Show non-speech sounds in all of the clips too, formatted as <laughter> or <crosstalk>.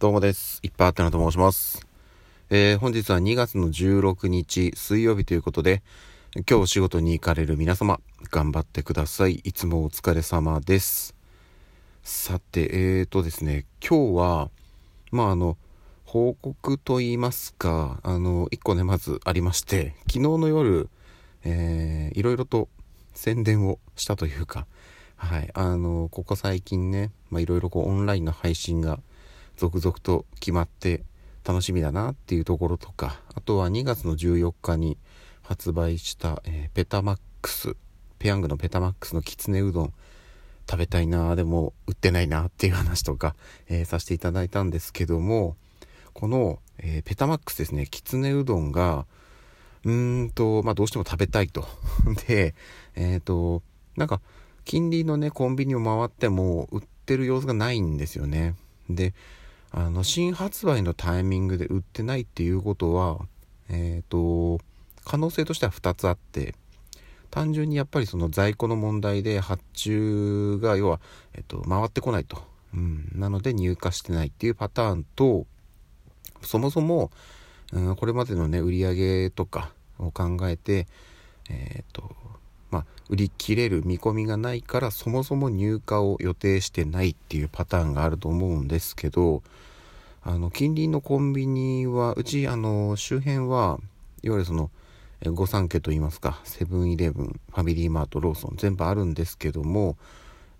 どうもです。いっぱいあってなと申します。えー、本日は2月の16日水曜日ということで、今日お仕事に行かれる皆様、頑張ってください。いつもお疲れ様です。さて、えーとですね、今日は、まああの、報告と言いますか、あの、一個ね、まずありまして、昨日の夜、えー、いろいろと宣伝をしたというか、はい、あの、ここ最近ね、まあいろいろこうオンラインの配信が続々と決まって楽しみだなっていうところとかあとは2月の14日に発売した、えー、ペタマックスペヤングのペタマックスのきつねうどん食べたいなでも売ってないなっていう話とか、えー、させていただいたんですけどもこの、えー、ペタマックスですねきつねうどんがうーんとまあどうしても食べたいと。<laughs> でえっ、となんか近隣のねコンビニを回っても売ってる様子がないんですよね。であの新発売のタイミングで売ってないっていうことはえっ、ー、と可能性としては2つあって単純にやっぱりその在庫の問題で発注が要は、えっと、回ってこないと、うん、なので入荷してないっていうパターンとそもそも、うん、これまでのね売り上げとかを考えてえっ、ー、とまあ、売り切れる見込みがないからそもそも入荷を予定してないっていうパターンがあると思うんですけどあの近隣のコンビニはうちあの周辺はいわゆるその御三家といいますかセブンイレブンファミリーマートローソン全部あるんですけども、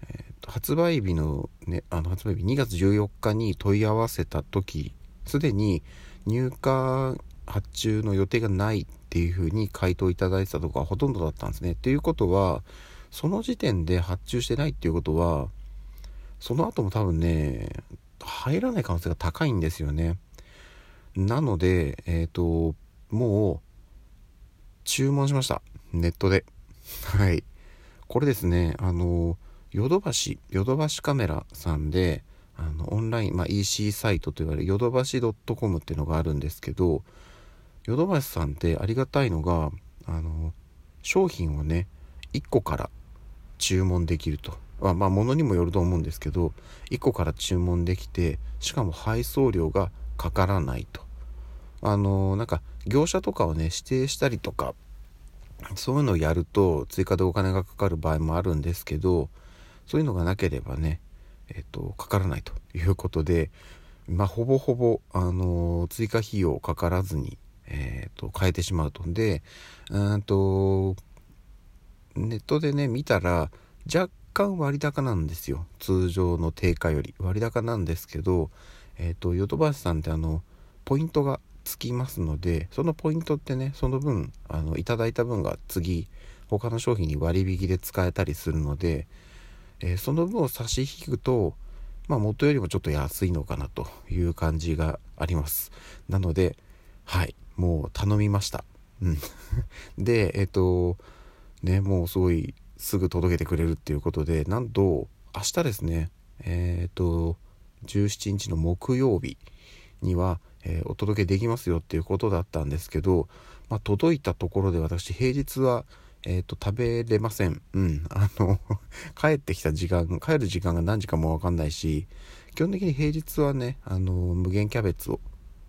えーと、発売日の,、ね、あの発売日2月14日に問い合わせた時すでに入荷発注の予定がないっっていうふうに回答いただいてたとこがほとんどだったんですね。っていうことはその時点で発注してないっていうことはその後も多分ね入らない可能性が高いんですよね。なのでえっ、ー、ともう注文しましたネットではいこれですねあのヨドバシヨドバシカメラさんであのオンライン、まあ、EC サイトといわれるヨドバシ .com っていうのがあるんですけどヨドバシさんってありがたいのがあの商品をね1個から注文できると。まあまあ物にもよると思うんですけど1個から注文できてしかも配送料がかからないと。あのなんか業者とかをね指定したりとかそういうのをやると追加でお金がかかる場合もあるんですけどそういうのがなければねえっとかからないということでまあほぼほぼあの追加費用かからずにえーと、変えてしまうと。で、うんと、ネットでね、見たら、若干割高なんですよ。通常の定価より。割高なんですけど、えっ、ー、と、ヨドバシさんってあの、ポイントがつきますので、そのポイントってね、その分、あの、いただいた分が次、他の商品に割引で使えたりするので、えー、その分を差し引くと、まあ、元よりもちょっと安いのかなという感じがあります。なので、はい。もう頼みました。うん。<laughs> で、えっ、と、ね、もうすごいすぐ届けてくれるっていうことで、なんと、明日ですね、えっ、と、17日の木曜日には、えー、お届けできますよっていうことだったんですけど、まあ、届いたところで私平日は、えーと、食べれません。うん。あの <laughs> 帰ってきた時間、帰る時間が何時かもわかんないし、基本的に平日はね、あの無限キャベツを、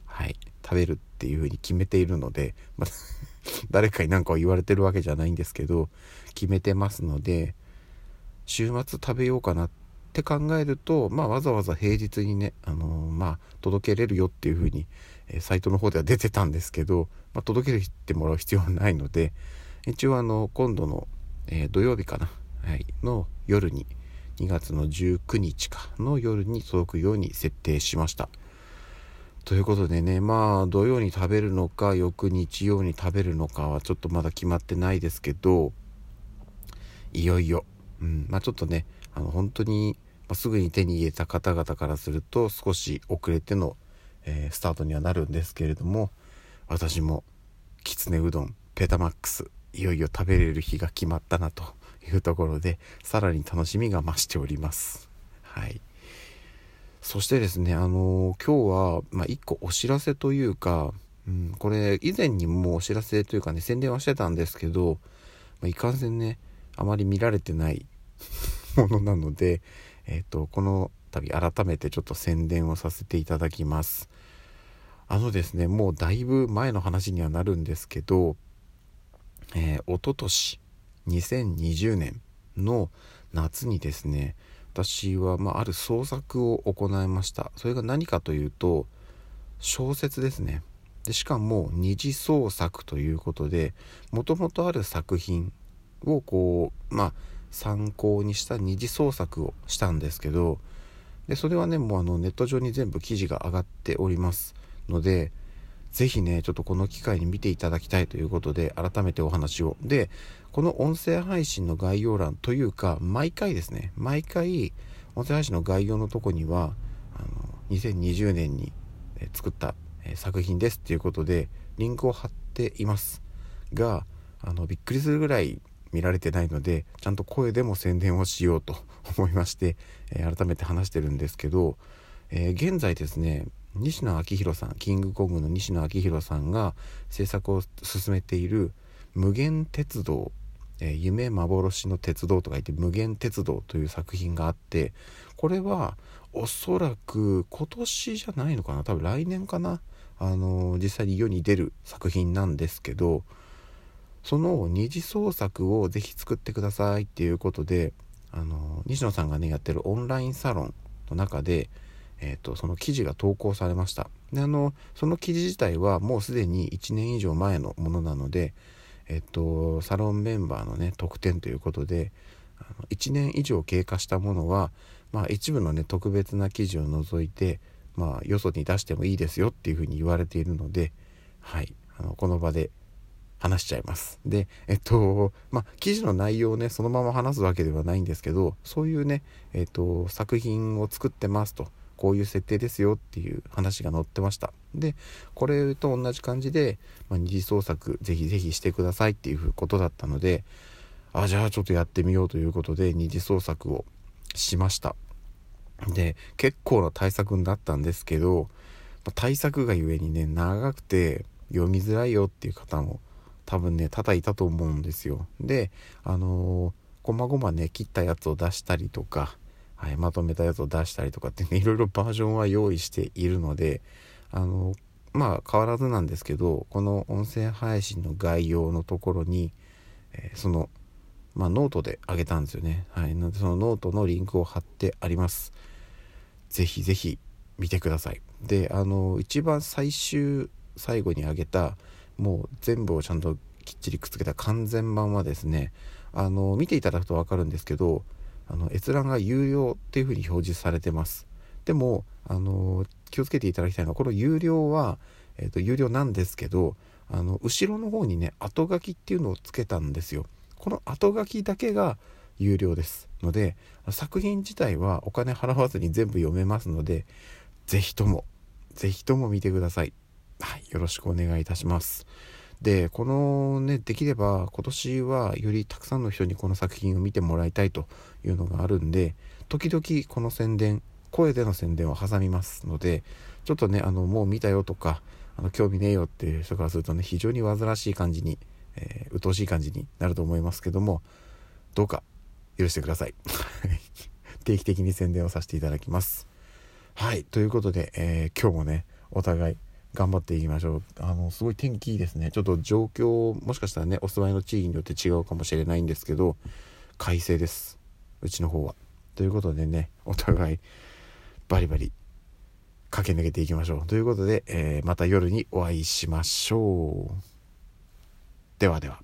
はい、食べるっていうふうに決めているので、まあ、<laughs> 誰かに何かを言われてるわけじゃないんですけど決めてますので週末食べようかなって考えると、まあ、わざわざ平日にね、あのー、まあ、届けれるよっていうふうに、え、サイトの方では出てたんですけど、まあ、届けてもらう必要はないので一応あの今度の、えー、土曜日かな、はい、の夜に2月の19日かの夜に届くように設定しました。ということでねまあ土曜に食べるのか翌日曜に食べるのかはちょっとまだ決まってないですけどいよいよ、うん。まあ、ちょっとねあの本当に、ま、すぐに手に入れた方々からすると少し遅れての、えー、スタートにはなるんですけれども私もきつねうどんペタマックスいよいよ食べれる日が決まったなというところでさらに楽しみが増しております。はい。そしてですね、あのー、今日は、まあ、一個お知らせというか、うん、これ以前にもお知らせというかね、宣伝はしてたんですけど、まあ、いかんせんね、あまり見られてない <laughs> ものなので、えっ、ー、と、このたび改めてちょっと宣伝をさせていただきます。あのですねもうだいぶ前の話にはなるんですけどえー、一昨年2020年の夏にですね私は、まあ、ある創作を行いました。それが何かというと小説ですね。でしかも二次創作ということでもともとある作品をこうまあ参考にした二次創作をしたんですけどでそれはねもうあのネット上に全部記事が上がっております。ので是非ねちょっとこの機会に見ていただきたいということで改めてお話を。でこの音声配信の概要欄というか毎回ですね毎回音声配信の概要のとこにはあの2020年に作った作品ですっていうことでリンクを貼っています。があのびっくりするぐらい見られてないのでちゃんと声でも宣伝をしようと <laughs> 思いまして、え、改めて話してるんですけど、えー、現在ですね西野昭弘さんキングコングの西野昭弘さんが制作を進めている「無限鉄道」え、夢幻の鉄道とか言って無限鉄道という作品があってこれはおそらく今年じゃないのかな？多分来年かな？あの実際に世に出る作品なんですけどその二次創作をぜひ作ってくださいっていうことであの西野さんがねやってるオンラインサロンの中で、えーと、その記事が投稿されました。であのその記事自体はもうすでに1年以上前のものなので、えっ、と、サロンメンバーのね特典ということであの1年以上経過したものは、まあ、一部のね特別な記事を除いて、まあ、よそに出してもいいですよっていうふうに言われているので、はい、あのこの場で話しちゃいます。で、えっと、まあ、記事の内容をね、そのまま話すわけではないんですけど、そういうね、えっと、作品を作ってますと、こういう設定ですよっていう話が載ってました。で、これと同じ感じで、まあ、二次創作ぜひぜひしてくださいっていうことだったので、あ、じゃあちょっとやってみようということで、二次創作をしました。で、結構な対策になったんですけど、対策がゆえにね、長くて読みづらいよっていう方も多分ね叩いたと思うんですよであのー、ごまごまね切ったやつを出したりとか、はい、まとめたやつを出したりとかってねいろいろバージョンは用意しているのであの、まあ変わらずなんですけどこの音声配信の概要のところに、えー、そのまあ、ノートであげたんですよね。はい。なので、そのノートのリンクを貼ってあります。ぜひぜひ見てください。で、あの、一番最終、最後にあげた、もう全部をちゃんときっちりくっつけた完全版はですねあの見ていただくと分かるんですけどあの閲覧が有料っていうふうに表示されてますでもあの気をつけていただきたいのはこの有料は、えーと、有料なんですけどあの後ろの方にね後書きっていうのをつけたんですよこの後書きだけが有料ですので作品自体はお金払わずに全部読めますので是非とも是非とも見てくださいはい、よろしくお願いいたします。で、このね、できれば今年はよりたくさんの人にこの作品を見てもらいたいというのがあるんで、時々この宣伝、声での宣伝を挟みますので、ちょっとね、あの、もう見たよとか、あの、興味ねえよっていう人からするとね、非常に煩わしい感じに、えー、鬱陶しい感じになると思いますけども、どうか許してください。<laughs> 定期的に宣伝をさせていただきます。はい、ということで、えー、今日もね、お互い頑張っていきましょう。あの、すごい天気いいですね。ちょっと状況、もしかしたらね、お住まいの地域によって違うかもしれないんですけど、快晴です。うちの方は。ということでね、お互い、バリバリ、駆け抜けていきましょう。ということで、えー、また夜にお会いしましょう。ではでは。